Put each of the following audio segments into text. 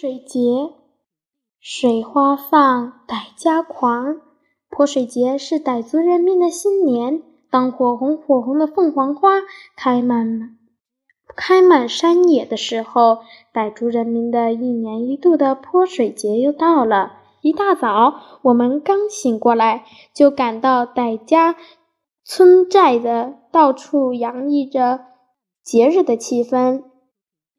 水节，水花放，傣家狂。泼水节是傣族人民的新年。当火红火红的凤凰花开满开满山野的时候，傣族人民的一年一度的泼水节又到了。一大早，我们刚醒过来，就感到傣家村寨的到处洋溢着节日的气氛。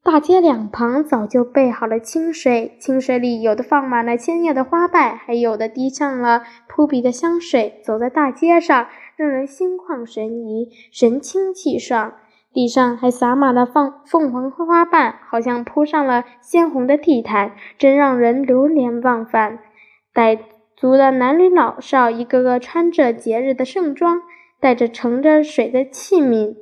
大街两旁早就备好了清水，清水里有的放满了鲜艳的花瓣，还有的滴上了扑鼻的香水。走在大街上，让人心旷神怡，神清气爽。地上还洒满了放凤凰花瓣，好像铺上了鲜红的地毯，真让人流连忘返。傣族的男女老少，一个个穿着节日的盛装，带着盛着水的器皿，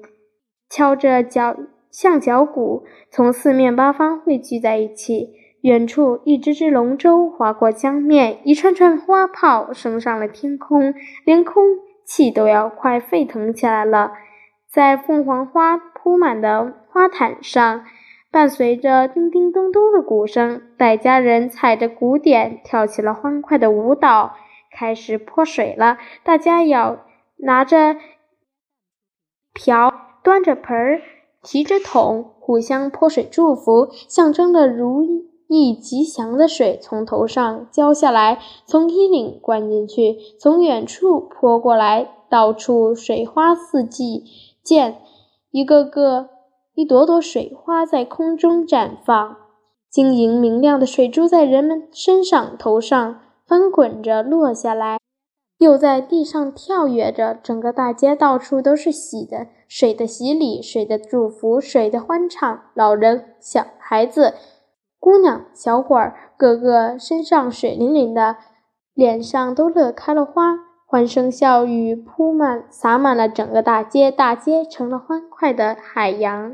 敲着脚。象脚鼓从四面八方汇聚在一起，远处一只只龙舟划过江面，一串串花炮升上了天空，连空气都要快沸腾起来了。在凤凰花铺满的花毯上，伴随着叮叮咚咚的鼓声，傣家人踩着鼓点跳起了欢快的舞蹈，开始泼水了。大家要拿着瓢，端着盆儿。提着桶，互相泼水祝福，象征着如意吉祥的水从头上浇下来，从衣领灌进去，从远处泼过来，到处水花四季。见一个个、一朵朵水花在空中绽放，晶莹明亮的水珠在人们身上、头上翻滚着落下来。又在地上跳跃着，整个大街到处都是洗的水的洗礼，水的祝福，水的欢唱。老人、小孩子、姑娘、小伙儿，个个身上水淋淋的，脸上都乐开了花，欢声笑语铺满，洒满了整个大街，大街成了欢快的海洋。